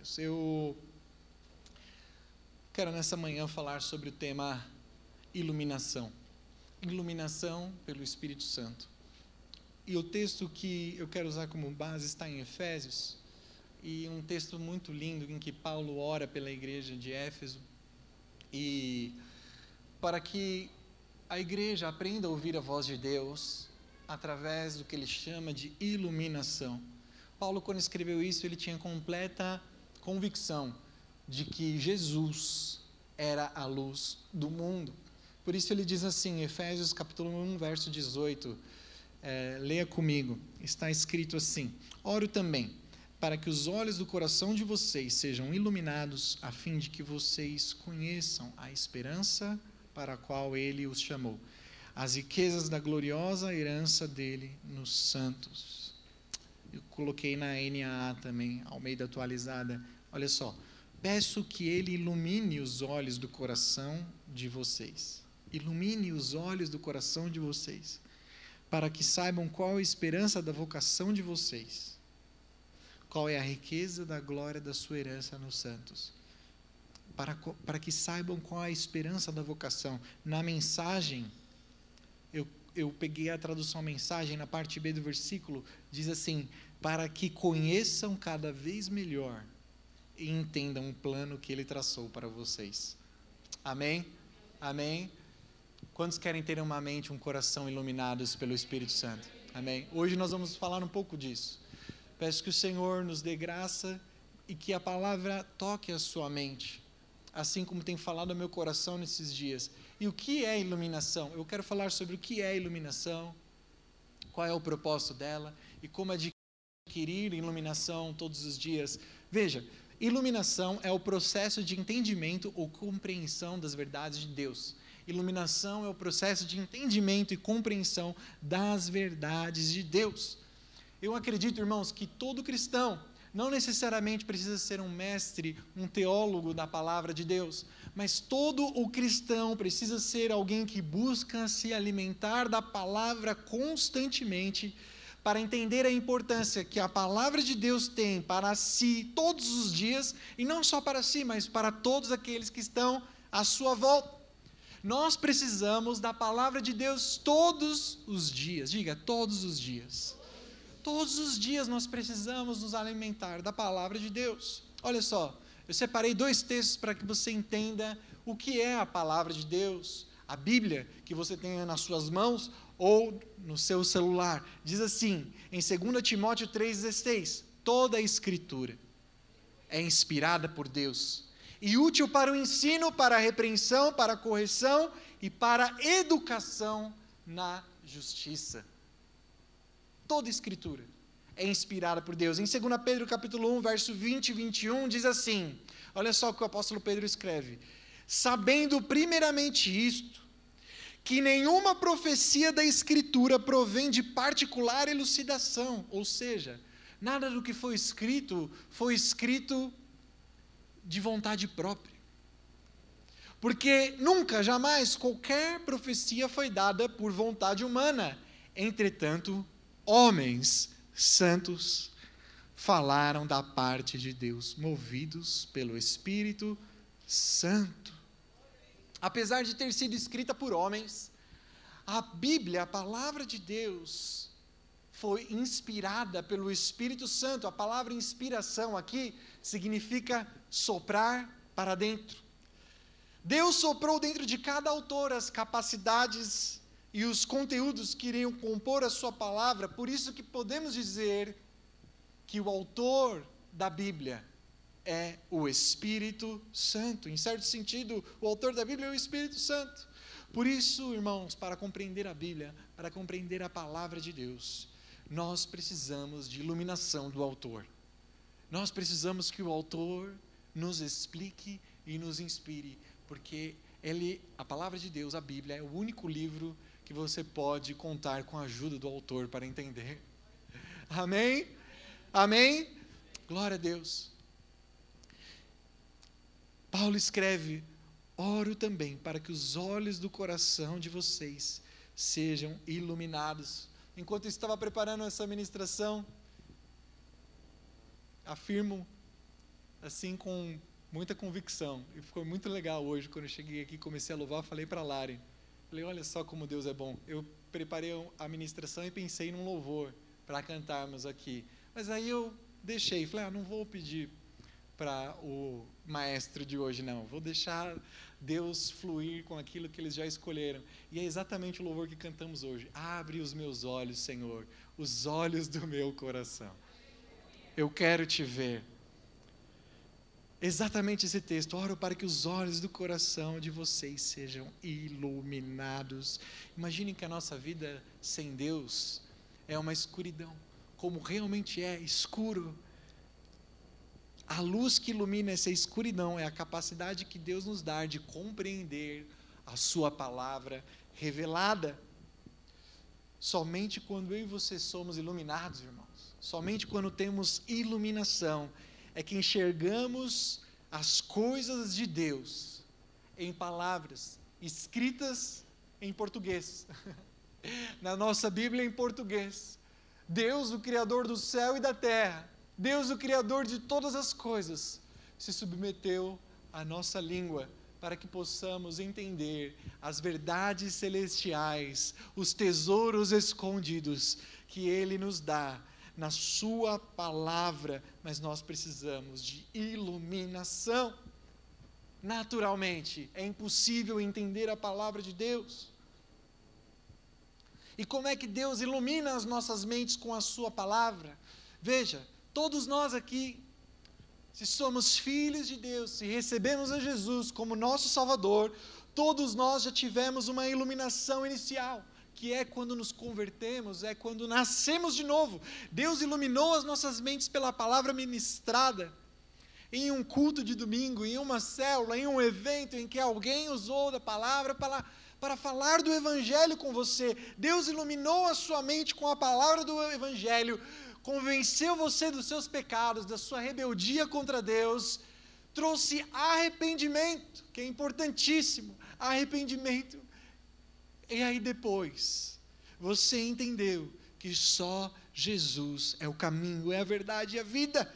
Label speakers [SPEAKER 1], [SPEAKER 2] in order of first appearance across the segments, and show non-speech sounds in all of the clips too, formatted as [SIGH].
[SPEAKER 1] Deus. Eu quero nessa manhã falar sobre o tema iluminação. Iluminação pelo Espírito Santo. E o texto que eu quero usar como base está em Efésios, e um texto muito lindo em que Paulo ora pela igreja de Éfeso e para que a igreja aprenda a ouvir a voz de Deus através do que ele chama de iluminação. Paulo, quando escreveu isso, ele tinha completa convicção de que Jesus era a luz do mundo. Por isso ele diz assim, Efésios capítulo 1, verso 18, é, leia comigo, está escrito assim: Oro também, para que os olhos do coração de vocês sejam iluminados, a fim de que vocês conheçam a esperança para a qual ele os chamou, as riquezas da gloriosa herança dele nos santos eu coloquei na NAA também, ao meio da atualizada. Olha só. Peço que Ele ilumine os olhos do coração de vocês. Ilumine os olhos do coração de vocês, para que saibam qual a esperança da vocação de vocês, qual é a riqueza da glória da sua herança nos santos. Para, para que saibam qual é a esperança da vocação. Na mensagem, eu eu peguei a tradução mensagem, na parte B do versículo, diz assim: para que conheçam cada vez melhor e entendam o plano que ele traçou para vocês. Amém? Amém? Quantos querem ter uma mente, um coração iluminados pelo Espírito Santo? Amém? Hoje nós vamos falar um pouco disso. Peço que o Senhor nos dê graça e que a palavra toque a sua mente, assim como tem falado ao meu coração nesses dias e o que é iluminação? Eu quero falar sobre o que é iluminação, qual é o propósito dela e como adquirir iluminação todos os dias. Veja, iluminação é o processo de entendimento ou compreensão das verdades de Deus. Iluminação é o processo de entendimento e compreensão das verdades de Deus. Eu acredito, irmãos, que todo cristão não necessariamente precisa ser um mestre, um teólogo da palavra de Deus, mas todo o cristão precisa ser alguém que busca se alimentar da palavra constantemente para entender a importância que a palavra de Deus tem para si todos os dias, e não só para si, mas para todos aqueles que estão à sua volta. Nós precisamos da palavra de Deus todos os dias, diga, todos os dias. Todos os dias nós precisamos nos alimentar da palavra de Deus. Olha só, eu separei dois textos para que você entenda o que é a palavra de Deus. A Bíblia que você tem nas suas mãos ou no seu celular. Diz assim, em 2 Timóteo 3,16: toda a Escritura é inspirada por Deus e útil para o ensino, para a repreensão, para a correção e para a educação na justiça. Toda Escritura é inspirada por Deus. Em 2 Pedro capítulo 1, verso 20 e 21, diz assim: olha só o que o apóstolo Pedro escreve. Sabendo primeiramente isto, que nenhuma profecia da Escritura provém de particular elucidação, ou seja, nada do que foi escrito foi escrito de vontade própria. Porque nunca, jamais, qualquer profecia foi dada por vontade humana. Entretanto, homens santos falaram da parte de Deus, movidos pelo Espírito Santo. Apesar de ter sido escrita por homens, a Bíblia, a palavra de Deus, foi inspirada pelo Espírito Santo. A palavra inspiração aqui significa soprar para dentro. Deus soprou dentro de cada autor as capacidades e os conteúdos que iriam compor a sua palavra, por isso que podemos dizer que o autor da Bíblia é o Espírito Santo. Em certo sentido, o autor da Bíblia é o Espírito Santo. Por isso, irmãos, para compreender a Bíblia, para compreender a palavra de Deus, nós precisamos de iluminação do autor. Nós precisamos que o autor nos explique e nos inspire, porque ele, a palavra de Deus, a Bíblia, é o único livro que você pode contar com a ajuda do autor para entender. Amém? Amém? Glória a Deus. Paulo escreve: Oro também para que os olhos do coração de vocês sejam iluminados. Enquanto estava preparando essa ministração, afirmo assim com muita convicção. E foi muito legal hoje quando eu cheguei aqui, comecei a louvar, falei para Lari. Falei, olha só como Deus é bom. Eu preparei a ministração e pensei num louvor para cantarmos aqui. Mas aí eu deixei, falei, ah, não vou pedir para o maestro de hoje, não. Vou deixar Deus fluir com aquilo que eles já escolheram. E é exatamente o louvor que cantamos hoje. Abre os meus olhos, Senhor, os olhos do meu coração. Eu quero te ver. Exatamente esse texto. Oro para que os olhos do coração de vocês sejam iluminados. Imaginem que a nossa vida sem Deus é uma escuridão, como realmente é escuro a luz que ilumina essa escuridão é a capacidade que Deus nos dá de compreender a Sua palavra revelada. Somente quando eu e você somos iluminados, irmãos, somente quando temos iluminação, é que enxergamos as coisas de Deus em palavras escritas em português. [LAUGHS] Na nossa Bíblia em português. Deus, o Criador do céu e da terra, Deus, o Criador de todas as coisas, se submeteu à nossa língua para que possamos entender as verdades celestiais, os tesouros escondidos que Ele nos dá na Sua palavra, mas nós precisamos de iluminação. Naturalmente, é impossível entender a palavra de Deus. E como é que Deus ilumina as nossas mentes com a Sua palavra? Veja, Todos nós aqui, se somos filhos de Deus, se recebemos a Jesus como nosso Salvador, todos nós já tivemos uma iluminação inicial, que é quando nos convertemos, é quando nascemos de novo. Deus iluminou as nossas mentes pela palavra ministrada. Em um culto de domingo, em uma célula, em um evento em que alguém usou da palavra para, para falar do Evangelho com você. Deus iluminou a sua mente com a palavra do Evangelho convenceu você dos seus pecados, da sua rebeldia contra Deus, trouxe arrependimento, que é importantíssimo, arrependimento. E aí depois, você entendeu que só Jesus é o caminho, é a verdade e a vida.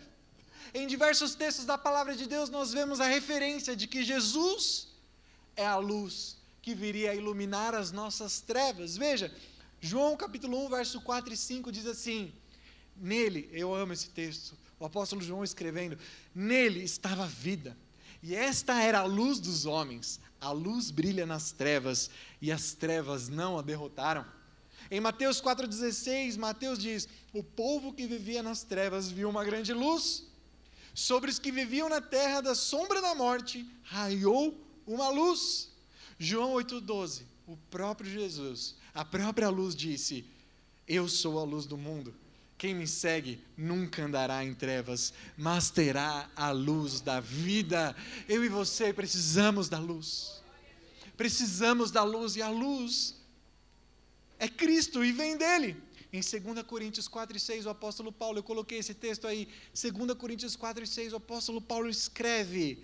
[SPEAKER 1] Em diversos textos da palavra de Deus, nós vemos a referência de que Jesus é a luz que viria a iluminar as nossas trevas. Veja, João capítulo 1, verso 4 e 5 diz assim: Nele, eu amo esse texto, o apóstolo João escrevendo, nele estava a vida, e esta era a luz dos homens. A luz brilha nas trevas, e as trevas não a derrotaram. Em Mateus 4,16, Mateus diz: O povo que vivia nas trevas viu uma grande luz. Sobre os que viviam na terra da sombra da morte, raiou uma luz. João 8,12, o próprio Jesus, a própria luz disse: Eu sou a luz do mundo. Quem me segue nunca andará em trevas, mas terá a luz da vida. Eu e você precisamos da luz. Precisamos da luz, e a luz é Cristo e vem dele. Em 2 Coríntios 4 e 6, o apóstolo Paulo, eu coloquei esse texto aí, 2 Coríntios 4 e 6, o apóstolo Paulo escreve,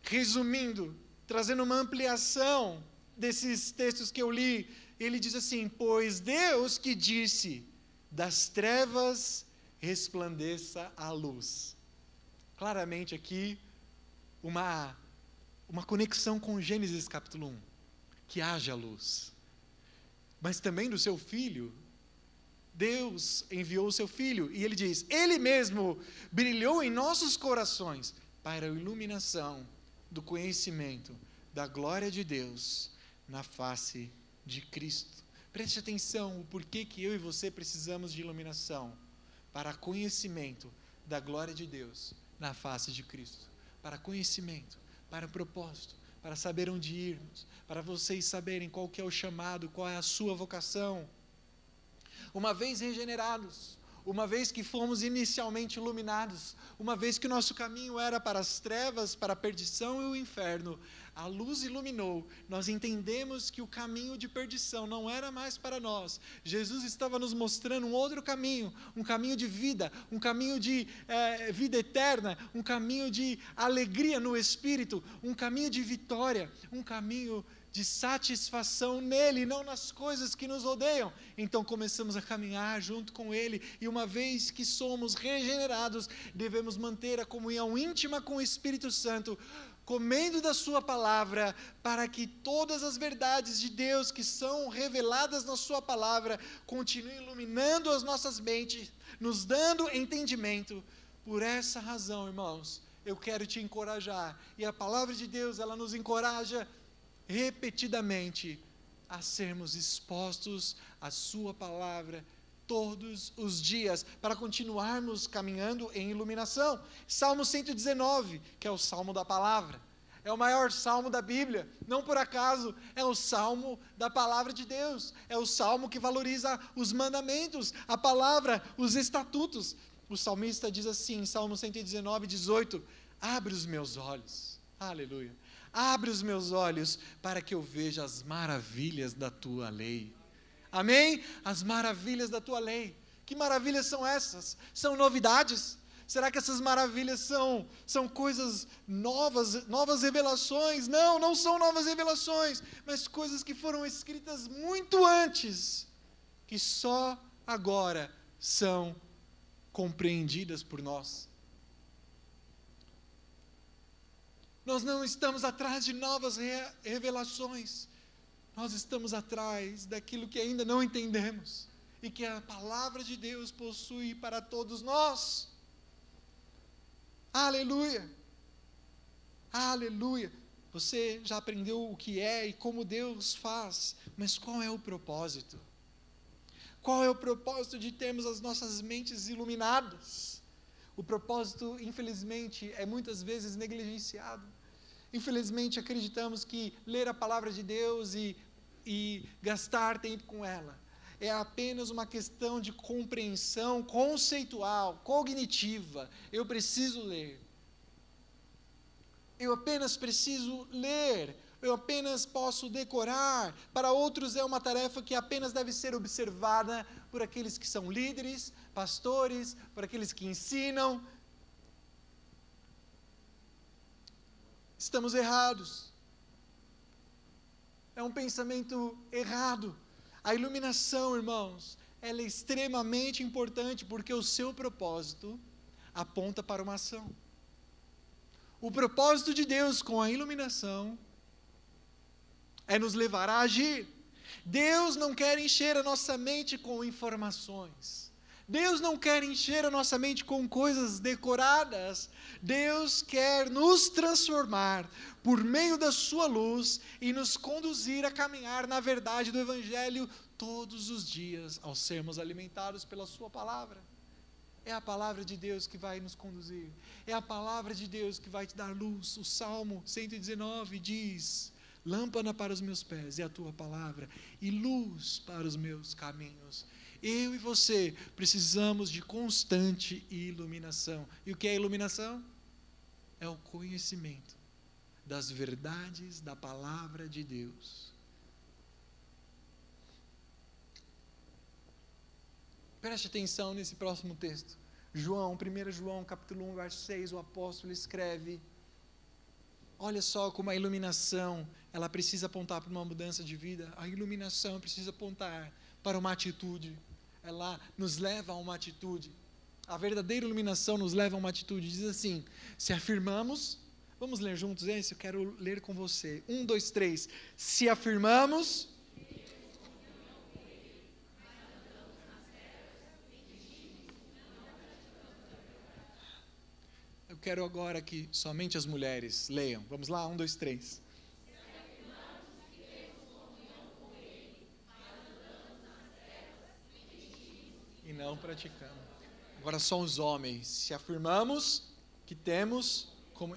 [SPEAKER 1] resumindo, trazendo uma ampliação desses textos que eu li, ele diz assim: Pois Deus que disse, das trevas resplandeça a luz. Claramente aqui, uma, uma conexão com Gênesis capítulo 1, que haja luz. Mas também do seu filho, Deus enviou o seu filho, e ele diz: Ele mesmo brilhou em nossos corações para a iluminação do conhecimento da glória de Deus na face de Cristo. Preste atenção o porquê que eu e você precisamos de iluminação para conhecimento da glória de Deus na face de Cristo, para conhecimento, para propósito, para saber onde irmos, para vocês saberem qual que é o chamado, qual é a sua vocação. uma vez regenerados, uma vez que fomos inicialmente iluminados, uma vez que o nosso caminho era para as trevas, para a perdição e o inferno, a luz iluminou, nós entendemos que o caminho de perdição não era mais para nós. Jesus estava nos mostrando um outro caminho, um caminho de vida, um caminho de é, vida eterna, um caminho de alegria no espírito, um caminho de vitória, um caminho de satisfação nele, não nas coisas que nos rodeiam. Então começamos a caminhar junto com ele, e uma vez que somos regenerados, devemos manter a comunhão íntima com o Espírito Santo comendo da Sua palavra, para que todas as verdades de Deus que são reveladas na Sua palavra continuem iluminando as nossas mentes, nos dando entendimento. Por essa razão, irmãos, eu quero te encorajar, e a palavra de Deus, ela nos encoraja repetidamente a sermos expostos à Sua palavra todos os dias, para continuarmos caminhando em iluminação. Salmo 119, que é o salmo da palavra. É o maior salmo da Bíblia, não por acaso, é o salmo da palavra de Deus, é o salmo que valoriza os mandamentos, a palavra, os estatutos. O salmista diz assim, Salmo 119, 18: Abre os meus olhos, aleluia, abre os meus olhos para que eu veja as maravilhas da tua lei. Amém? As maravilhas da tua lei. Que maravilhas são essas? São novidades? Será que essas maravilhas são, são coisas novas, novas revelações? Não, não são novas revelações, mas coisas que foram escritas muito antes, que só agora são compreendidas por nós. Nós não estamos atrás de novas revelações, nós estamos atrás daquilo que ainda não entendemos e que a palavra de Deus possui para todos nós. Aleluia! Aleluia! Você já aprendeu o que é e como Deus faz, mas qual é o propósito? Qual é o propósito de termos as nossas mentes iluminadas? O propósito, infelizmente, é muitas vezes negligenciado. Infelizmente, acreditamos que ler a palavra de Deus e, e gastar tempo com ela é apenas uma questão de compreensão conceitual, cognitiva. Eu preciso ler. Eu apenas preciso ler. Eu apenas posso decorar. Para outros, é uma tarefa que apenas deve ser observada por aqueles que são líderes, pastores, por aqueles que ensinam, estamos errados. É um pensamento errado. A iluminação, irmãos, ela é extremamente importante porque o seu propósito aponta para uma ação. O propósito de Deus com a iluminação é nos levar a agir. Deus não quer encher a nossa mente com informações. Deus não quer encher a nossa mente com coisas decoradas. Deus quer nos transformar por meio da Sua luz e nos conduzir a caminhar na verdade do Evangelho todos os dias, ao sermos alimentados pela Sua palavra. É a palavra de Deus que vai nos conduzir, é a palavra de Deus que vai te dar luz. O Salmo 119 diz: Lâmpada para os meus pés é a tua palavra, e luz para os meus caminhos. Eu e você precisamos de constante iluminação. E o que é iluminação? É o conhecimento das verdades da palavra de Deus. Preste atenção nesse próximo texto. João, 1 João, capítulo 1, verso 6, o apóstolo escreve: Olha só como a iluminação, ela precisa apontar para uma mudança de vida. A iluminação precisa apontar para uma atitude ela nos leva a uma atitude. A verdadeira iluminação nos leva a uma atitude. Diz assim: se afirmamos, vamos ler juntos esse? Eu quero ler com você. Um, dois, três. Se afirmamos. Eu quero agora que somente as mulheres leiam. Vamos lá? Um, dois, três. Não praticamos. Agora são os homens. Se afirmamos que temos como.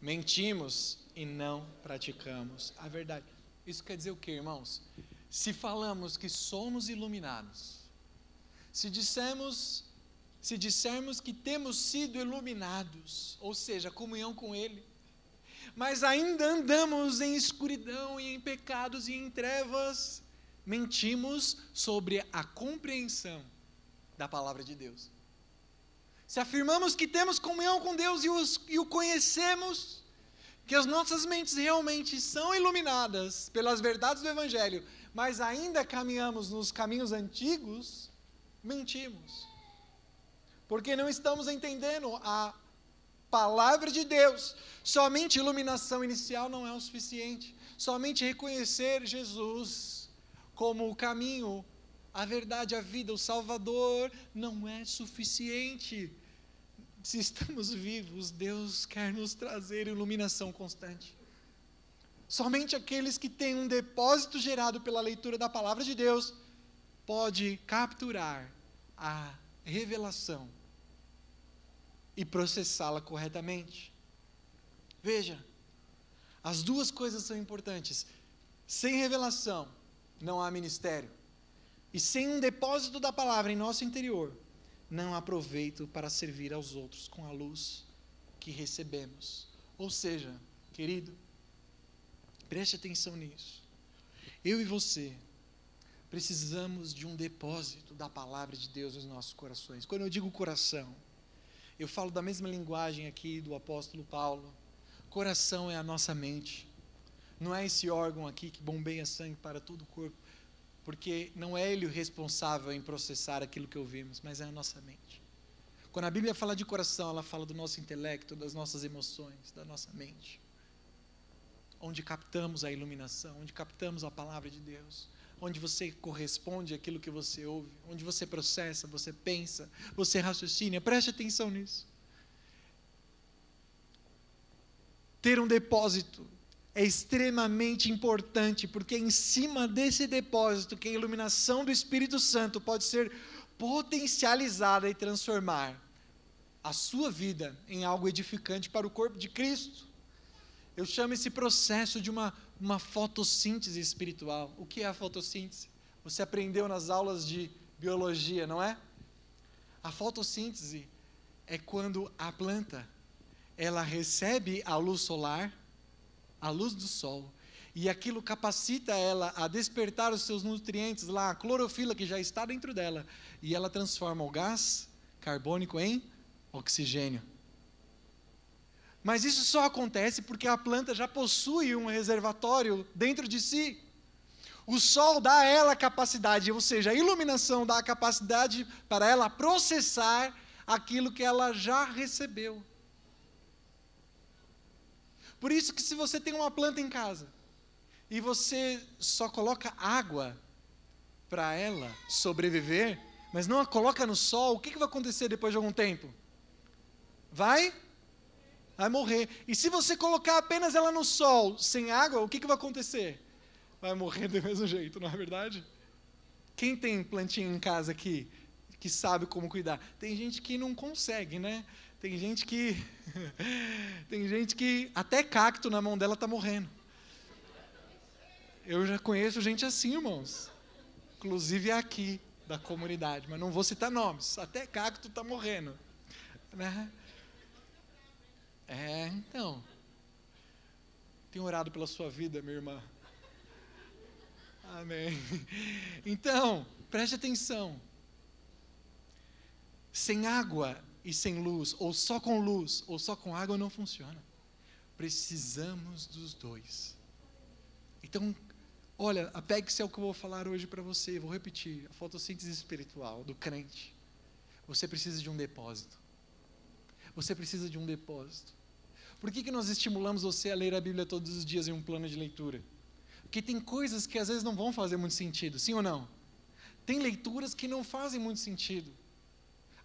[SPEAKER 1] Mentimos e não praticamos a verdade. Isso quer dizer o que, irmãos? se falamos que somos iluminados, se dissemos, se dissermos que temos sido iluminados, ou seja, comunhão com Ele, mas ainda andamos em escuridão e em pecados e em trevas, mentimos sobre a compreensão da palavra de Deus. Se afirmamos que temos comunhão com Deus e, os, e o conhecemos, que as nossas mentes realmente são iluminadas pelas verdades do Evangelho, mas ainda caminhamos nos caminhos antigos, mentimos. Porque não estamos entendendo a palavra de Deus. Somente iluminação inicial não é o suficiente. Somente reconhecer Jesus como o caminho, a verdade, a vida, o Salvador, não é suficiente. Se estamos vivos, Deus quer nos trazer iluminação constante. Somente aqueles que têm um depósito gerado pela leitura da palavra de Deus pode capturar a revelação e processá-la corretamente. Veja, as duas coisas são importantes. Sem revelação não há ministério. E sem um depósito da palavra em nosso interior, não há proveito para servir aos outros com a luz que recebemos. Ou seja, querido, preste atenção nisso. Eu e você precisamos de um depósito da palavra de Deus nos nossos corações. Quando eu digo coração, eu falo da mesma linguagem aqui do apóstolo Paulo. Coração é a nossa mente. Não é esse órgão aqui que bombeia sangue para todo o corpo porque não é ele o responsável em processar aquilo que ouvimos, mas é a nossa mente. Quando a Bíblia fala de coração, ela fala do nosso intelecto, das nossas emoções, da nossa mente. Onde captamos a iluminação, onde captamos a palavra de Deus, onde você corresponde àquilo que você ouve, onde você processa, você pensa, você raciocina. Preste atenção nisso. Ter um depósito é extremamente importante, porque é em cima desse depósito que a iluminação do Espírito Santo pode ser potencializada e transformar a sua vida em algo edificante para o corpo de Cristo. Eu chamo esse processo de uma, uma fotossíntese espiritual. O que é a fotossíntese? Você aprendeu nas aulas de biologia, não é? A fotossíntese é quando a planta ela recebe a luz solar a luz do sol, e aquilo capacita ela a despertar os seus nutrientes lá, a clorofila que já está dentro dela, e ela transforma o gás carbônico em oxigênio. Mas isso só acontece porque a planta já possui um reservatório dentro de si. O sol dá a ela a capacidade, ou seja, a iluminação dá a capacidade para ela processar aquilo que ela já recebeu. Por isso que se você tem uma planta em casa e você só coloca água para ela sobreviver, mas não a coloca no sol, o que, que vai acontecer depois de algum tempo? Vai? Vai morrer. E se você colocar apenas ela no sol, sem água, o que, que vai acontecer? Vai morrer do mesmo jeito, não é verdade? Quem tem plantinha em casa aqui, que sabe como cuidar? Tem gente que não consegue, né? Tem gente que. [LAUGHS] tem gente que até cacto na mão dela está morrendo. Eu já conheço gente assim, irmãos. Inclusive aqui da comunidade, mas não vou citar nomes. Até cacto está morrendo. Né? É, então. Tenho orado pela sua vida, minha irmã. Amém. Então, preste atenção. Sem água e sem luz, ou só com luz, ou só com água não funciona. Precisamos dos dois. Então, olha, apegue-se ao que eu vou falar hoje para você, vou repetir, a fotossíntese espiritual do crente. Você precisa de um depósito. Você precisa de um depósito. Por que, que nós estimulamos você a ler a Bíblia todos os dias em um plano de leitura? Porque tem coisas que às vezes não vão fazer muito sentido, sim ou não? Tem leituras que não fazem muito sentido.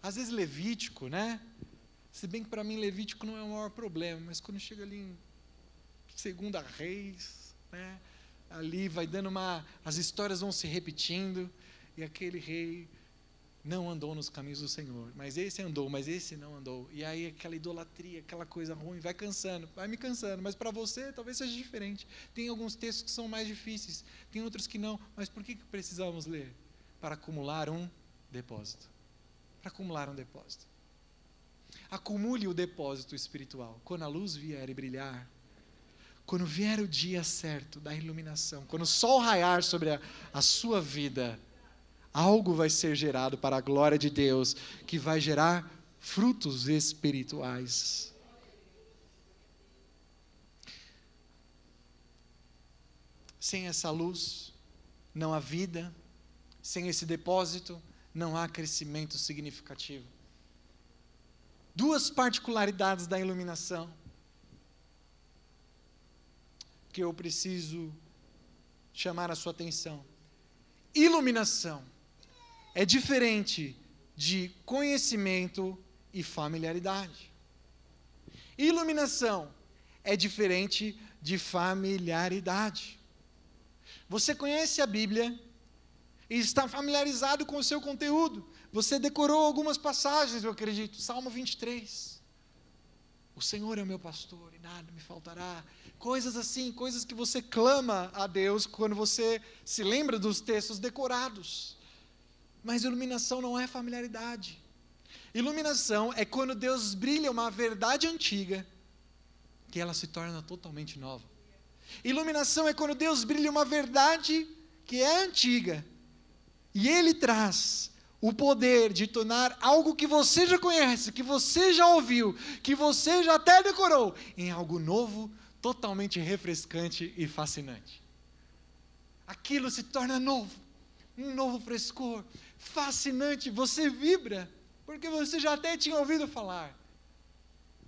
[SPEAKER 1] Às vezes Levítico, né? Se bem que para mim Levítico não é o maior problema, mas quando chega ali em Segunda Reis, né? Ali vai dando uma, as histórias vão se repetindo e aquele rei não andou nos caminhos do Senhor, mas esse andou, mas esse não andou. E aí aquela idolatria, aquela coisa ruim, vai cansando, vai me cansando. Mas para você talvez seja diferente. Tem alguns textos que são mais difíceis, tem outros que não. Mas por que precisamos ler? Para acumular um depósito. Para acumular um depósito. Acumule o depósito espiritual. Quando a luz vier e brilhar, quando vier o dia certo da iluminação, quando o sol raiar sobre a, a sua vida, algo vai ser gerado para a glória de Deus, que vai gerar frutos espirituais. Sem essa luz, não há vida, sem esse depósito, não há crescimento significativo. Duas particularidades da iluminação que eu preciso chamar a sua atenção. Iluminação é diferente de conhecimento e familiaridade. Iluminação é diferente de familiaridade. Você conhece a Bíblia e está familiarizado com o seu conteúdo. Você decorou algumas passagens, eu acredito. Salmo 23. O Senhor é o meu pastor e nada me faltará. Coisas assim, coisas que você clama a Deus quando você se lembra dos textos decorados. Mas iluminação não é familiaridade. Iluminação é quando Deus brilha uma verdade antiga que ela se torna totalmente nova. Iluminação é quando Deus brilha uma verdade que é antiga e ele traz o poder de tornar algo que você já conhece, que você já ouviu, que você já até decorou, em algo novo, totalmente refrescante e fascinante. Aquilo se torna novo, um novo frescor, fascinante, você vibra, porque você já até tinha ouvido falar.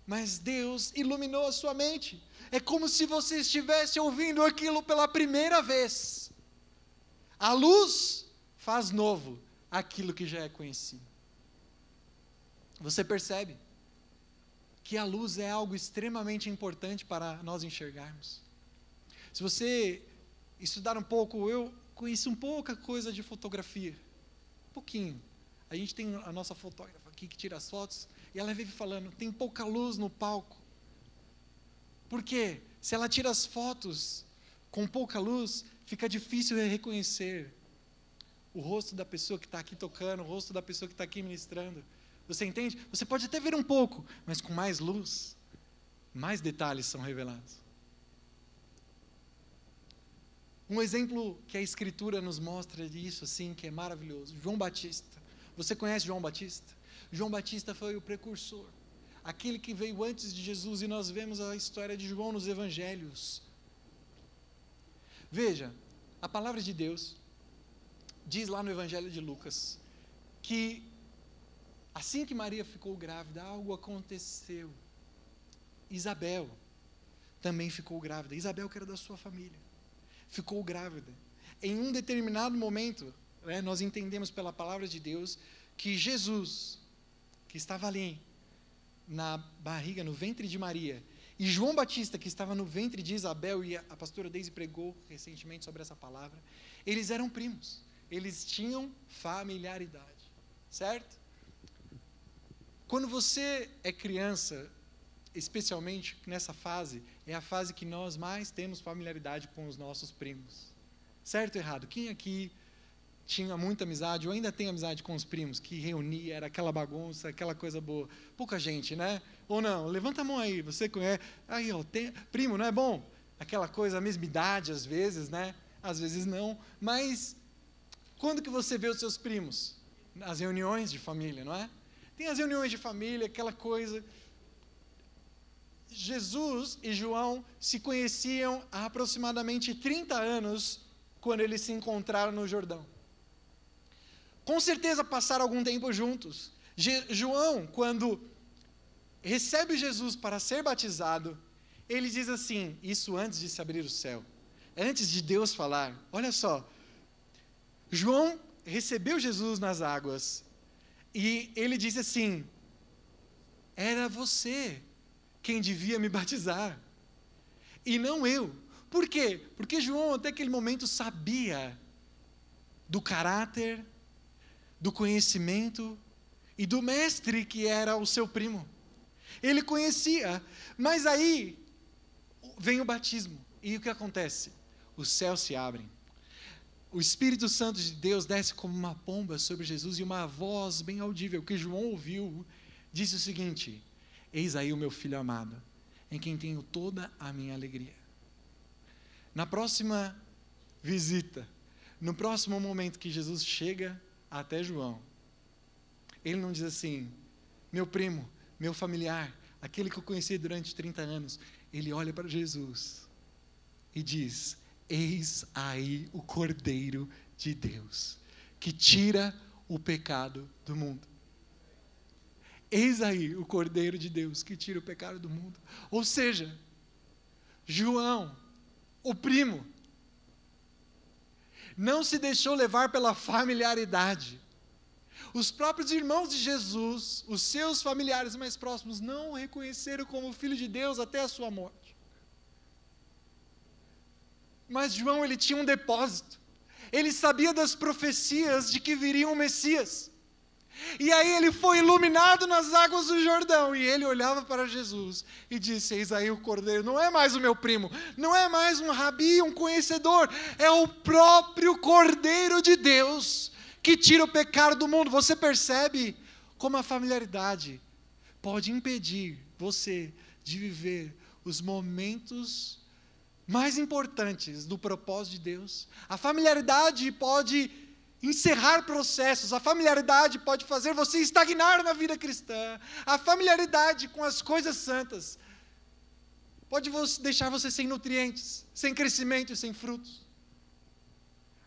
[SPEAKER 1] Mas Deus iluminou a sua mente. É como se você estivesse ouvindo aquilo pela primeira vez. A luz faz novo aquilo que já é conhecido. Você percebe que a luz é algo extremamente importante para nós enxergarmos. Se você estudar um pouco, eu conheço um pouca coisa de fotografia pouquinho. A gente tem a nossa fotógrafa aqui que tira as fotos e ela vive falando: tem pouca luz no palco. Por quê? Se ela tira as fotos com pouca luz, fica difícil reconhecer o rosto da pessoa que está aqui tocando, o rosto da pessoa que está aqui ministrando. Você entende? Você pode até ver um pouco, mas com mais luz, mais detalhes são revelados. Um exemplo que a Escritura nos mostra disso, assim, que é maravilhoso. João Batista. Você conhece João Batista? João Batista foi o precursor, aquele que veio antes de Jesus, e nós vemos a história de João nos Evangelhos. Veja, a palavra de Deus diz lá no Evangelho de Lucas que assim que Maria ficou grávida, algo aconteceu. Isabel também ficou grávida. Isabel, que era da sua família ficou grávida. Em um determinado momento, né, nós entendemos pela palavra de Deus que Jesus, que estava ali na barriga, no ventre de Maria, e João Batista, que estava no ventre de Isabel, e a, pastora Deise pregou recentemente sobre essa palavra, eles eram primos, eles tinham familiaridade, certo? Quando você é criança, especialmente nessa fase, é a fase que nós mais temos familiaridade com os nossos primos. Certo ou errado? Quem aqui tinha muita amizade, ou ainda tem amizade com os primos, que reunia, era aquela bagunça, aquela coisa boa? Pouca gente, né? Ou não? Levanta a mão aí, você conhece. Aí, ó, tem, primo, não é bom? Aquela coisa, a mesma idade às vezes, né? Às vezes não. Mas, quando que você vê os seus primos? Nas reuniões de família, não é? Tem as reuniões de família, aquela coisa Jesus e João se conheciam há aproximadamente 30 anos quando eles se encontraram no Jordão. Com certeza passaram algum tempo juntos. Je João, quando recebe Jesus para ser batizado, ele diz assim: Isso antes de se abrir o céu, antes de Deus falar. Olha só, João recebeu Jesus nas águas e ele diz assim: Era você quem devia me batizar. E não eu. Por quê? Porque João, até aquele momento, sabia do caráter, do conhecimento e do mestre que era o seu primo. Ele conhecia, mas aí vem o batismo. E o que acontece? Os céus se abrem. O Espírito Santo de Deus desce como uma pomba sobre Jesus e uma voz bem audível que João ouviu disse o seguinte: Eis aí o meu filho amado, em quem tenho toda a minha alegria. Na próxima visita, no próximo momento que Jesus chega até João, ele não diz assim, meu primo, meu familiar, aquele que eu conheci durante 30 anos, ele olha para Jesus e diz: Eis aí o Cordeiro de Deus, que tira o pecado do mundo. Eis aí o Cordeiro de Deus que tira o pecado do mundo. Ou seja, João, o primo, não se deixou levar pela familiaridade. Os próprios irmãos de Jesus, os seus familiares mais próximos, não o reconheceram como filho de Deus até a sua morte. Mas João, ele tinha um depósito. Ele sabia das profecias de que viria um Messias. E aí ele foi iluminado nas águas do Jordão. E ele olhava para Jesus e disse: Eis aí o cordeiro, não é mais o meu primo, não é mais um rabi, um conhecedor, é o próprio cordeiro de Deus que tira o pecado do mundo. Você percebe como a familiaridade pode impedir você de viver os momentos mais importantes do propósito de Deus? A familiaridade pode encerrar processos. A familiaridade pode fazer você estagnar na vida cristã. A familiaridade com as coisas santas pode deixar você sem nutrientes, sem crescimento e sem frutos.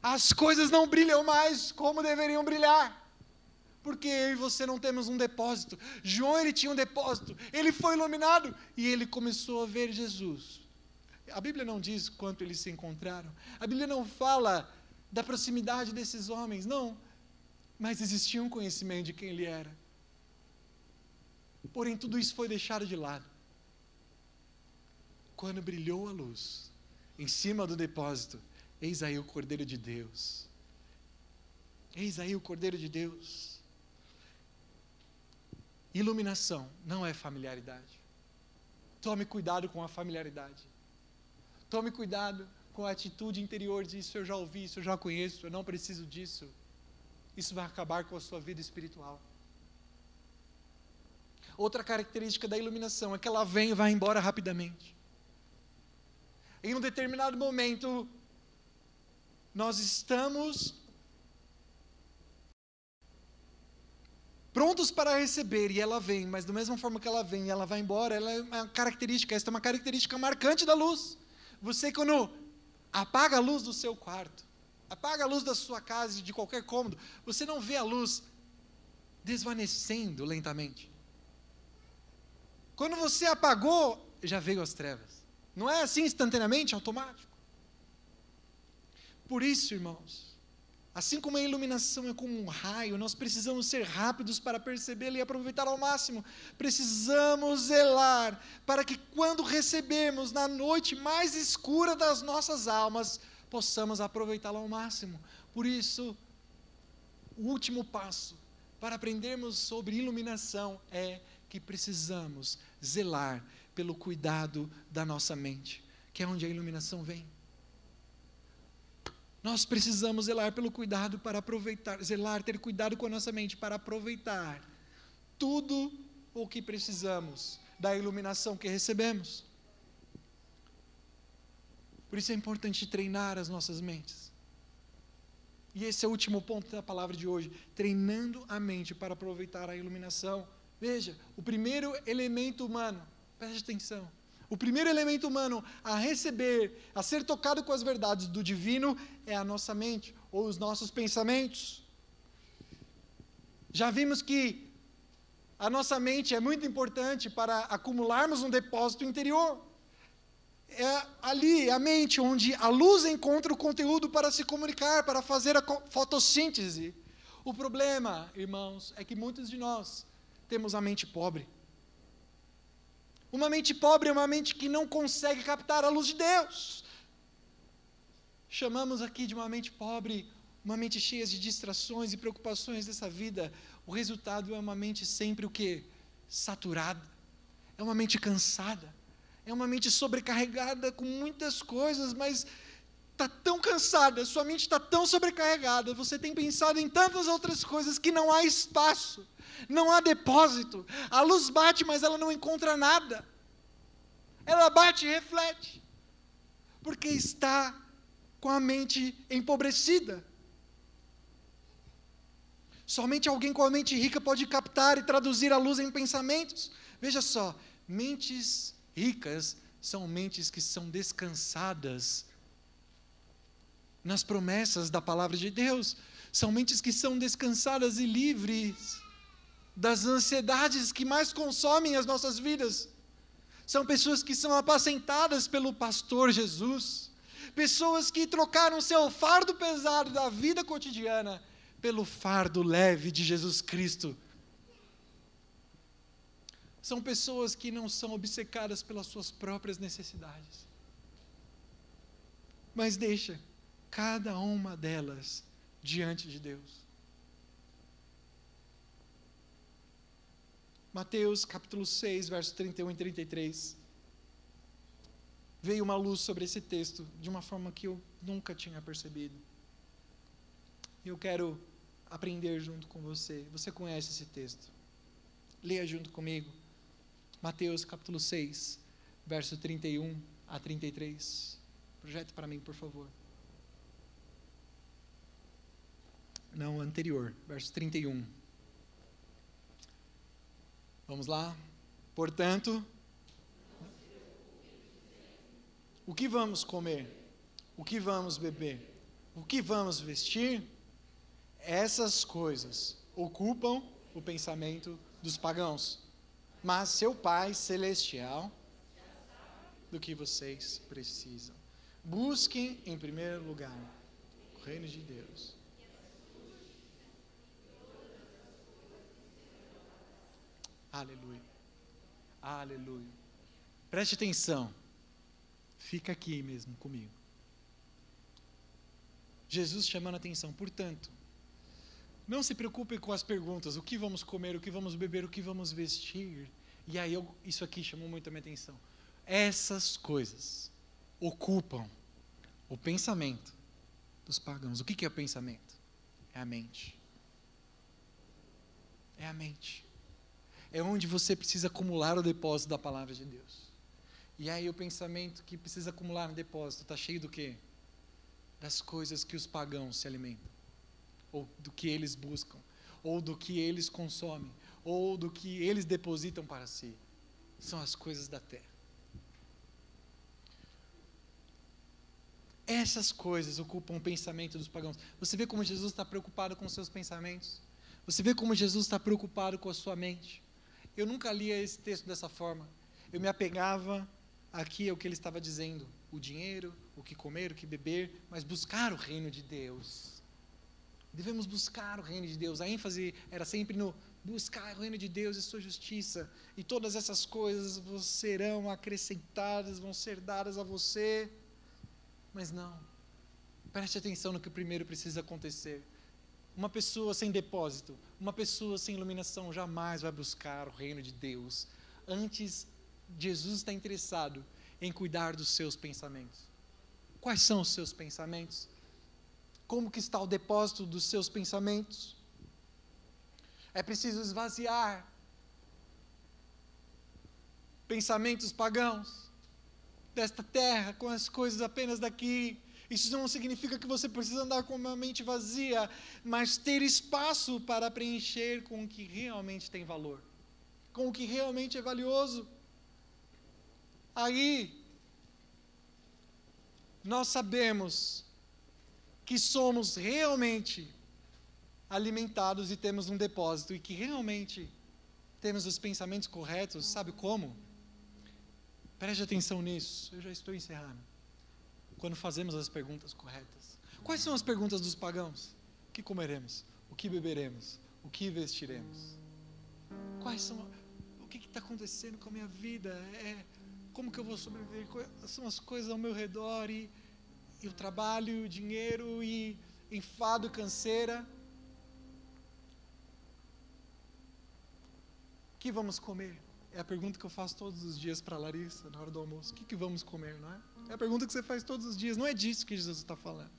[SPEAKER 1] As coisas não brilham mais como deveriam brilhar. Porque eu e você não temos um depósito. João ele tinha um depósito. Ele foi iluminado e ele começou a ver Jesus. A Bíblia não diz quanto eles se encontraram. A Bíblia não fala da proximidade desses homens, não. Mas existia um conhecimento de quem ele era. Porém, tudo isso foi deixado de lado. Quando brilhou a luz em cima do depósito, eis aí o Cordeiro de Deus. Eis aí o Cordeiro de Deus. Iluminação não é familiaridade. Tome cuidado com a familiaridade. Tome cuidado com a atitude interior de isso eu já ouvi, isso eu já conheço, eu não preciso disso. Isso vai acabar com a sua vida espiritual. Outra característica da iluminação é que ela vem e vai embora rapidamente. Em um determinado momento, nós estamos prontos para receber e ela vem, mas da mesma forma que ela vem, ela vai embora, ela é uma característica, esta é uma característica marcante da luz. Você quando Apaga a luz do seu quarto. Apaga a luz da sua casa, de qualquer cômodo. Você não vê a luz desvanecendo lentamente. Quando você apagou, já veio as trevas. Não é assim instantaneamente, automático. Por isso, irmãos, Assim como a iluminação é como um raio, nós precisamos ser rápidos para percebê-la e aproveitá-la ao máximo. Precisamos zelar para que, quando recebemos na noite mais escura das nossas almas, possamos aproveitá-la ao máximo. Por isso, o último passo para aprendermos sobre iluminação é que precisamos zelar pelo cuidado da nossa mente, que é onde a iluminação vem. Nós precisamos zelar pelo cuidado para aproveitar, zelar, ter cuidado com a nossa mente para aproveitar tudo o que precisamos da iluminação que recebemos. Por isso é importante treinar as nossas mentes. E esse é o último ponto da palavra de hoje: treinando a mente para aproveitar a iluminação. Veja, o primeiro elemento humano, preste atenção, o primeiro elemento humano a receber, a ser tocado com as verdades do divino é a nossa mente, ou os nossos pensamentos. Já vimos que a nossa mente é muito importante para acumularmos um depósito interior. É ali, a mente, onde a luz encontra o conteúdo para se comunicar, para fazer a fotossíntese. O problema, irmãos, é que muitos de nós temos a mente pobre. Uma mente pobre é uma mente que não consegue captar a luz de Deus. Chamamos aqui de uma mente pobre uma mente cheia de distrações e preocupações dessa vida, o resultado é uma mente sempre o quê? Saturada. É uma mente cansada. É uma mente sobrecarregada com muitas coisas, mas está tão cansada, sua mente está tão sobrecarregada, você tem pensado em tantas outras coisas que não há espaço, não há depósito. A luz bate, mas ela não encontra nada. Ela bate e reflete, porque está com a mente empobrecida. Somente alguém com a mente rica pode captar e traduzir a luz em pensamentos. Veja só, mentes ricas são mentes que são descansadas nas promessas da palavra de Deus. São mentes que são descansadas e livres das ansiedades que mais consomem as nossas vidas. São pessoas que são apacentadas pelo pastor Jesus. Pessoas que trocaram seu fardo pesado da vida cotidiana pelo fardo leve de Jesus Cristo. São pessoas que não são obcecadas pelas suas próprias necessidades. Mas deixa cada uma delas diante de Deus. Mateus capítulo 6, versos 31 e 33. Veio uma luz sobre esse texto de uma forma que eu nunca tinha percebido. E eu quero aprender junto com você. Você conhece esse texto. Leia junto comigo. Mateus capítulo 6, verso 31 a 33. Projete para mim, por favor. Não, anterior, verso 31. Vamos lá? Portanto, o que vamos comer? O que vamos beber? O que vamos vestir? Essas coisas ocupam o pensamento dos pagãos. Mas seu Pai celestial, do que vocês precisam. Busquem em primeiro lugar o reino de Deus Aleluia. Aleluia. Preste atenção. Fica aqui mesmo comigo. Jesus chamando a atenção. Portanto, não se preocupe com as perguntas: o que vamos comer, o que vamos beber, o que vamos vestir. E aí, eu, isso aqui chamou muito a minha atenção. Essas coisas ocupam o pensamento dos pagãos. O que é o pensamento? É a mente. É a mente é onde você precisa acumular o depósito da palavra de Deus. E aí o pensamento que precisa acumular no depósito está cheio do quê? Das coisas que os pagãos se alimentam, ou do que eles buscam, ou do que eles consomem, ou do que eles depositam para si. São as coisas da terra. Essas coisas ocupam o pensamento dos pagãos. Você vê como Jesus está preocupado com seus pensamentos? Você vê como Jesus está preocupado com a sua mente? Eu nunca lia esse texto dessa forma. Eu me apegava aqui ao que ele estava dizendo: o dinheiro, o que comer, o que beber, mas buscar o reino de Deus. Devemos buscar o reino de Deus. A ênfase era sempre no buscar o reino de Deus e sua justiça, e todas essas coisas serão acrescentadas, vão ser dadas a você. Mas não. Preste atenção no que primeiro precisa acontecer. Uma pessoa sem depósito, uma pessoa sem iluminação jamais vai buscar o reino de Deus. Antes, Jesus está interessado em cuidar dos seus pensamentos. Quais são os seus pensamentos? Como que está o depósito dos seus pensamentos? É preciso esvaziar pensamentos pagãos desta terra com as coisas apenas daqui isso não significa que você precisa andar com uma mente vazia, mas ter espaço para preencher com o que realmente tem valor, com o que realmente é valioso. Aí, nós sabemos que somos realmente alimentados e temos um depósito e que realmente temos os pensamentos corretos, sabe como? Preste atenção nisso, eu já estou encerrando quando fazemos as perguntas corretas. Quais são as perguntas dos pagãos? O que comeremos? O que beberemos? O que vestiremos? Quais são o que está acontecendo com a minha vida? É como que eu vou sobreviver? Quais são as coisas ao meu redor e, e o trabalho, o dinheiro e enfado, canseira. O que vamos comer? É a pergunta que eu faço todos os dias para a Larissa na hora do almoço. O que, que vamos comer, não é? É a pergunta que você faz todos os dias. Não é disso que Jesus está falando.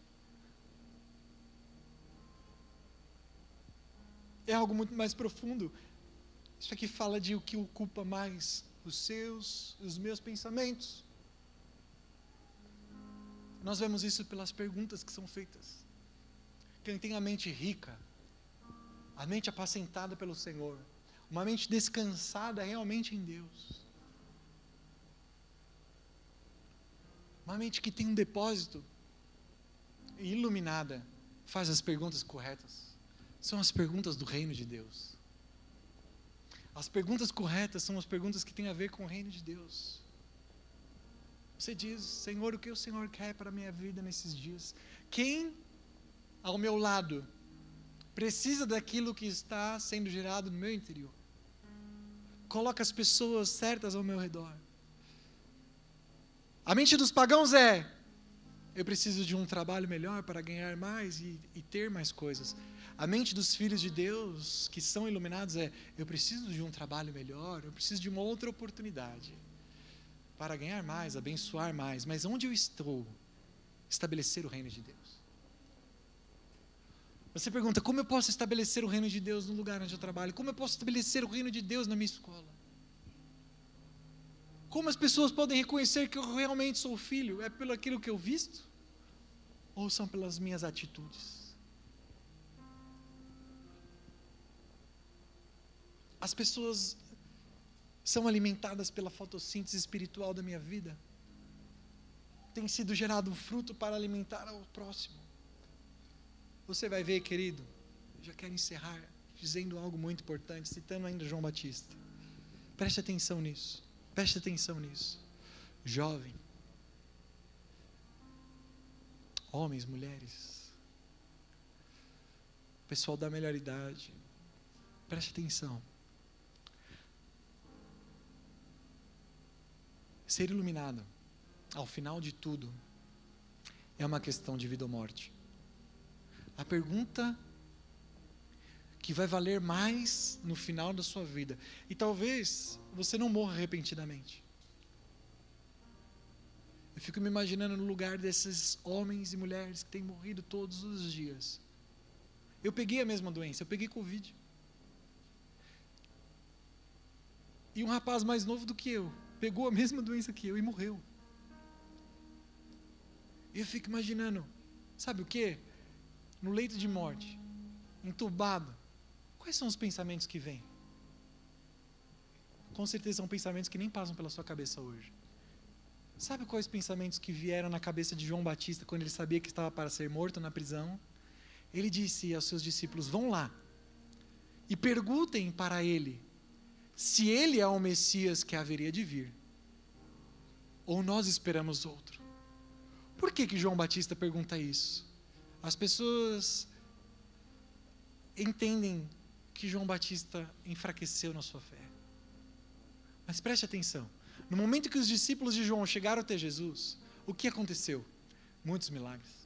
[SPEAKER 1] É algo muito mais profundo. Isso aqui fala de o que ocupa mais os seus, os meus pensamentos. Nós vemos isso pelas perguntas que são feitas. Quem tem a mente rica, a mente apacentada pelo Senhor, uma mente descansada realmente em Deus. Uma mente que tem um depósito iluminada, faz as perguntas corretas. São as perguntas do reino de Deus. As perguntas corretas são as perguntas que têm a ver com o reino de Deus. Você diz, Senhor, o que o Senhor quer para a minha vida nesses dias? Quem ao meu lado precisa daquilo que está sendo gerado no meu interior? Coloca as pessoas certas ao meu redor. A mente dos pagãos é: eu preciso de um trabalho melhor para ganhar mais e, e ter mais coisas. A mente dos filhos de Deus que são iluminados é: eu preciso de um trabalho melhor, eu preciso de uma outra oportunidade para ganhar mais, abençoar mais. Mas onde eu estou? Estabelecer o reino de Deus. Você pergunta: como eu posso estabelecer o reino de Deus no lugar onde eu trabalho? Como eu posso estabelecer o reino de Deus na minha escola? Como as pessoas podem reconhecer que eu realmente sou filho? É pelo aquilo que eu visto? Ou são pelas minhas atitudes? As pessoas são alimentadas pela fotossíntese espiritual da minha vida. Tem sido gerado um fruto para alimentar ao próximo. Você vai ver, querido, já quero encerrar dizendo algo muito importante, citando ainda João Batista. Preste atenção nisso. Preste atenção nisso. Jovem, homens, mulheres, pessoal da melhor idade, preste atenção. Ser iluminado, ao final de tudo, é uma questão de vida ou morte. A pergunta que vai valer mais no final da sua vida. E talvez você não morra repentinamente. Eu fico me imaginando no lugar desses homens e mulheres que têm morrido todos os dias. Eu peguei a mesma doença, eu peguei Covid. E um rapaz mais novo do que eu pegou a mesma doença que eu e morreu. Eu fico imaginando, sabe o que? No leito de morte, entubado, quais são os pensamentos que vêm? Com certeza são pensamentos que nem passam pela sua cabeça hoje. Sabe quais pensamentos que vieram na cabeça de João Batista quando ele sabia que estava para ser morto na prisão? Ele disse aos seus discípulos: Vão lá e perguntem para ele se ele é o Messias que haveria de vir, ou nós esperamos outro. Por que, que João Batista pergunta isso? As pessoas entendem que João Batista enfraqueceu na sua fé. Mas preste atenção: no momento que os discípulos de João chegaram até Jesus, o que aconteceu? Muitos milagres.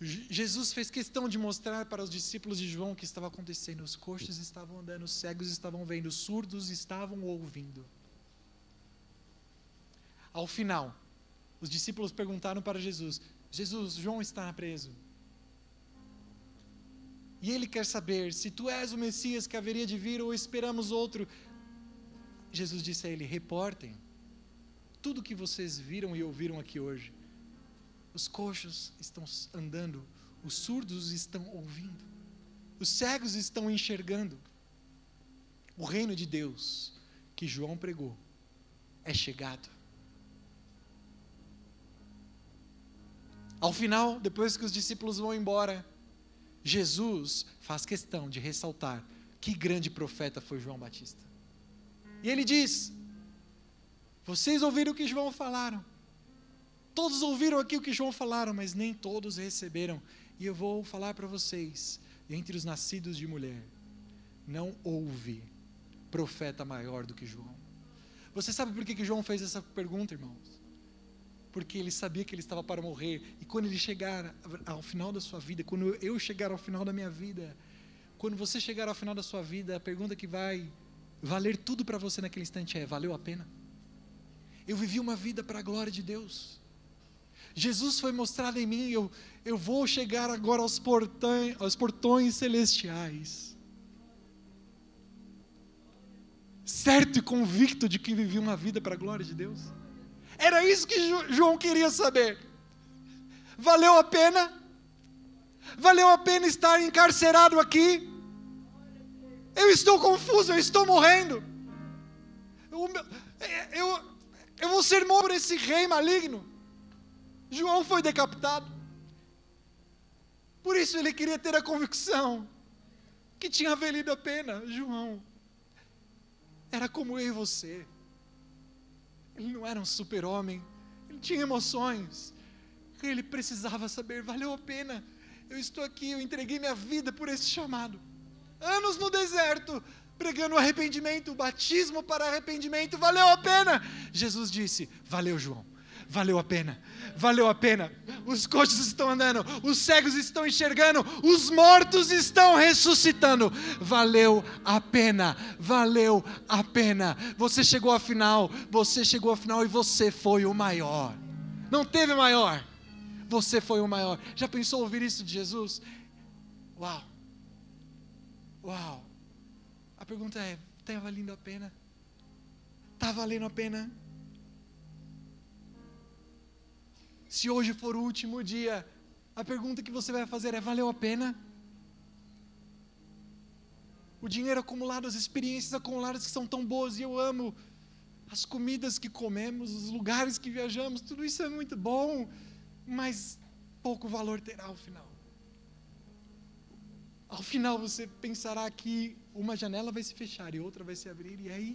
[SPEAKER 1] Jesus fez questão de mostrar para os discípulos de João o que estava acontecendo. Os coxos estavam andando, os cegos estavam vendo, os surdos estavam ouvindo. Ao final, os discípulos perguntaram para Jesus: Jesus, João está preso. E ele quer saber se tu és o Messias que haveria de vir ou esperamos outro. Jesus disse a ele: Reportem tudo o que vocês viram e ouviram aqui hoje os coxos estão andando, os surdos estão ouvindo, os cegos estão enxergando. O reino de Deus que João pregou é chegado. Ao final, depois que os discípulos vão embora, Jesus faz questão de ressaltar que grande profeta foi João Batista. E ele diz: Vocês ouviram o que João falaram? Todos ouviram aqui o que João falaram, mas nem todos receberam. E eu vou falar para vocês: entre os nascidos de mulher, não houve profeta maior do que João. Você sabe por que, que João fez essa pergunta, irmãos? porque ele sabia que ele estava para morrer. E quando ele chegar ao final da sua vida, quando eu chegar ao final da minha vida, quando você chegar ao final da sua vida, a pergunta que vai valer tudo para você naquele instante é: valeu a pena? Eu vivi uma vida para a glória de Deus. Jesus foi mostrado em mim, eu, eu vou chegar agora aos portões, aos portões celestiais. Certo e convicto de que vivi uma vida para a glória de Deus. Era isso que João queria saber. Valeu a pena? Valeu a pena estar encarcerado aqui? Eu estou confuso, eu estou morrendo. Eu, eu, eu vou ser morto por esse rei maligno. João foi decapitado. Por isso ele queria ter a convicção que tinha valido a pena. João era como eu e você. Ele não era um super-homem, ele tinha emoções. Ele precisava saber, valeu a pena. Eu estou aqui, eu entreguei minha vida por esse chamado. Anos no deserto, pregando arrependimento, batismo para arrependimento, valeu a pena. Jesus disse: Valeu, João valeu a pena, valeu a pena. Os coxos estão andando, os cegos estão enxergando, os mortos estão ressuscitando. Valeu a pena, valeu a pena. Você chegou à final, você chegou à final e você foi o maior. Não teve maior, você foi o maior. Já pensou ouvir isso de Jesus? Uau, uau. A pergunta é: está valendo a pena? Está valendo a pena? Se hoje for o último dia, a pergunta que você vai fazer é: valeu a pena? O dinheiro acumulado, as experiências acumuladas que são tão boas, e eu amo as comidas que comemos, os lugares que viajamos, tudo isso é muito bom, mas pouco valor terá ao final. Ao final você pensará que uma janela vai se fechar e outra vai se abrir, e aí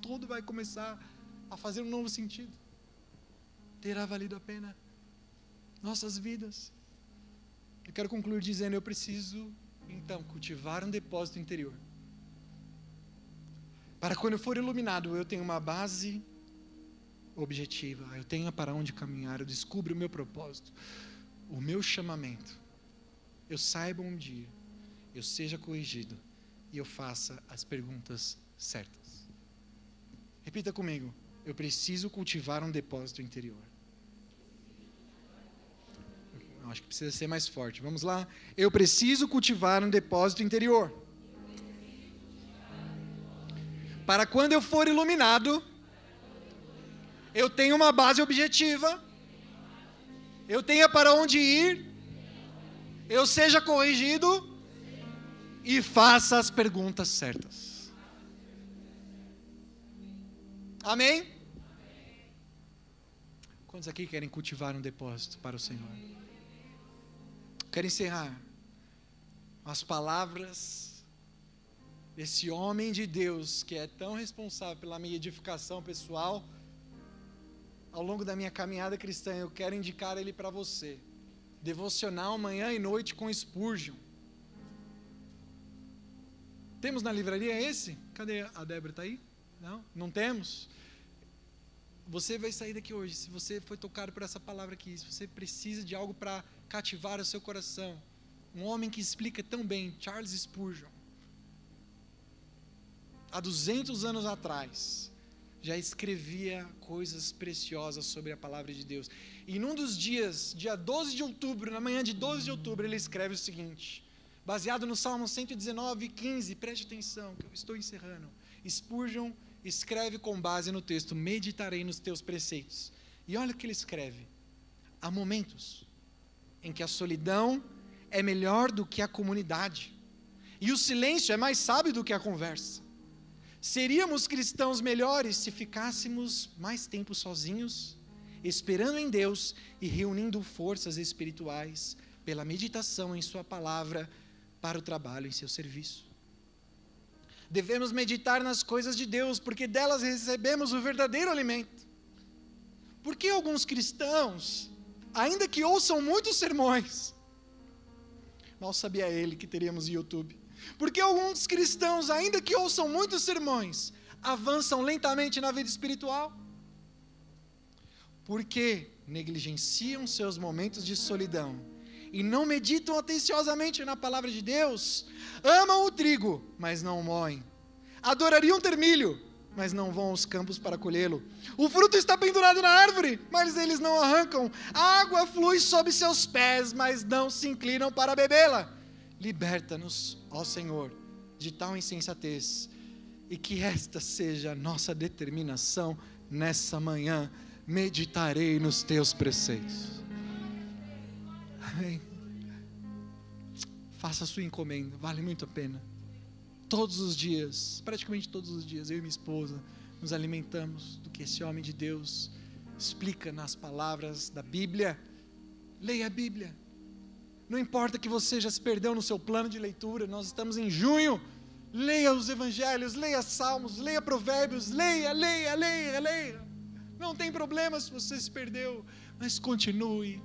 [SPEAKER 1] tudo vai começar a fazer um novo sentido terá valido a pena nossas vidas. Eu quero concluir dizendo: eu preciso, então, cultivar um depósito interior. Para quando eu for iluminado, eu tenho uma base objetiva, eu tenho para onde caminhar, eu descubro o meu propósito, o meu chamamento. Eu saiba um dia, eu seja corrigido e eu faça as perguntas certas. Repita comigo: eu preciso cultivar um depósito interior. Acho que precisa ser mais forte. Vamos lá. Eu preciso cultivar um depósito interior. Para quando eu for iluminado, eu tenho uma base objetiva, eu tenha para onde ir, eu seja corrigido e faça as perguntas certas. Amém? Quantos aqui querem cultivar um depósito para o Senhor? Quero encerrar as palavras desse homem de Deus que é tão responsável pela minha edificação pessoal. Ao longo da minha caminhada cristã, eu quero indicar ele para você. Devocional manhã e noite com Spurgeon. Temos na livraria esse? Cadê a Débora? Está aí? Não? Não temos? Você vai sair daqui hoje. Se você foi tocado por essa palavra aqui, se você precisa de algo para cativar o seu coração. Um homem que explica tão bem, Charles Spurgeon. Há 200 anos atrás, já escrevia coisas preciosas sobre a palavra de Deus. E num dos dias, dia 12 de outubro, na manhã de 12 de outubro, ele escreve o seguinte, baseado no Salmo 119, 15, preste atenção, que eu estou encerrando. Spurgeon escreve com base no texto: Meditarei nos teus preceitos. E olha o que ele escreve: há momentos em que a solidão é melhor do que a comunidade, e o silêncio é mais sábio do que a conversa. Seríamos cristãos melhores se ficássemos mais tempo sozinhos, esperando em Deus e reunindo forças espirituais pela meditação em Sua palavra para o trabalho em seu serviço. Devemos meditar nas coisas de Deus, porque delas recebemos o verdadeiro alimento. Por que alguns cristãos ainda que ouçam muitos sermões, mal sabia ele que teríamos YouTube. Porque alguns cristãos, ainda que ouçam muitos sermões, avançam lentamente na vida espiritual. porque negligenciam seus momentos de solidão e não meditam atenciosamente na palavra de Deus, amam o trigo, mas não o moem, adorariam ter milho, mas não vão aos campos para colhê-lo. O fruto está pendurado na árvore, mas eles não arrancam. A água flui sob seus pés, mas não se inclinam para bebê-la. Liberta-nos, ó Senhor, de tal insensatez, e que esta seja a nossa determinação nessa manhã. Meditarei nos teus preceitos. Amém. Faça a sua encomenda, vale muito a pena todos os dias, praticamente todos os dias, eu e minha esposa nos alimentamos do que esse homem de Deus explica nas palavras da Bíblia. Leia a Bíblia. Não importa que você já se perdeu no seu plano de leitura, nós estamos em junho. Leia os evangelhos, leia salmos, leia provérbios, leia, leia, leia, leia. Não tem problema se você se perdeu, mas continue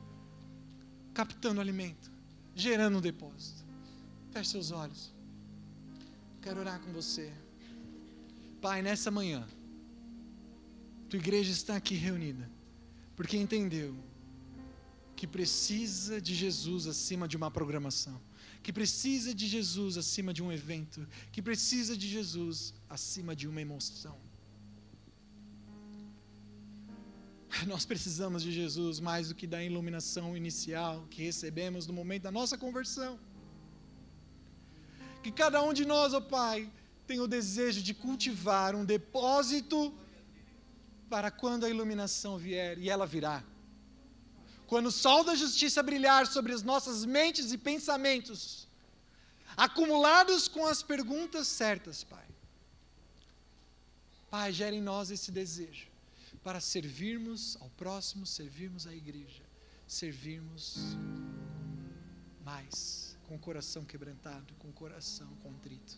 [SPEAKER 1] captando alimento, gerando um depósito. Feche seus olhos. Quero orar com você. Pai, nessa manhã, tua igreja está aqui reunida, porque entendeu que precisa de Jesus acima de uma programação, que precisa de Jesus acima de um evento, que precisa de Jesus acima de uma emoção. [LAUGHS] Nós precisamos de Jesus mais do que da iluminação inicial que recebemos no momento da nossa conversão. Que cada um de nós, ó oh Pai, tenha o desejo de cultivar um depósito para quando a iluminação vier, e ela virá. Quando o sol da justiça brilhar sobre as nossas mentes e pensamentos, acumulados com as perguntas certas, Pai. Pai, gere em nós esse desejo para servirmos ao próximo, servirmos à igreja, servirmos mais com o coração quebrantado, com o coração contrito,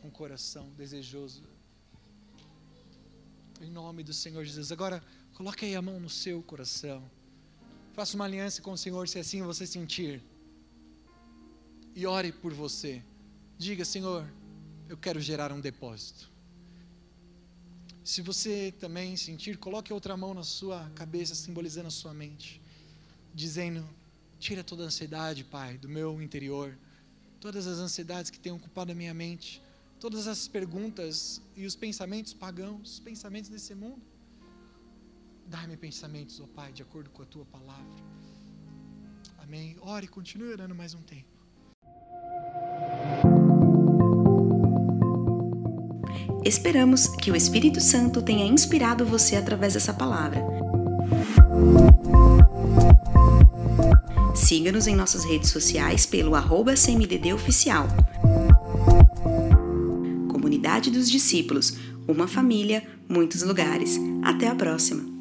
[SPEAKER 1] com o coração desejoso. Em nome do Senhor Jesus. Agora, coloque aí a mão no seu coração. Faça uma aliança com o Senhor se assim você sentir. E ore por você. Diga, Senhor, eu quero gerar um depósito. Se você também sentir, coloque outra mão na sua cabeça, simbolizando a sua mente, dizendo: Tira toda a ansiedade, Pai, do meu interior. Todas as ansiedades que têm ocupado a minha mente. Todas as perguntas e os pensamentos pagãos, os pensamentos desse mundo. Dá-me pensamentos, ó Pai, de acordo com a tua palavra. Amém. Ore, continue orando mais um tempo.
[SPEAKER 2] Esperamos que o Espírito Santo tenha inspirado você através dessa palavra. Siga-nos em nossas redes sociais pelo arroba CMDDoficial. Comunidade dos Discípulos, uma família, muitos lugares. Até a próxima!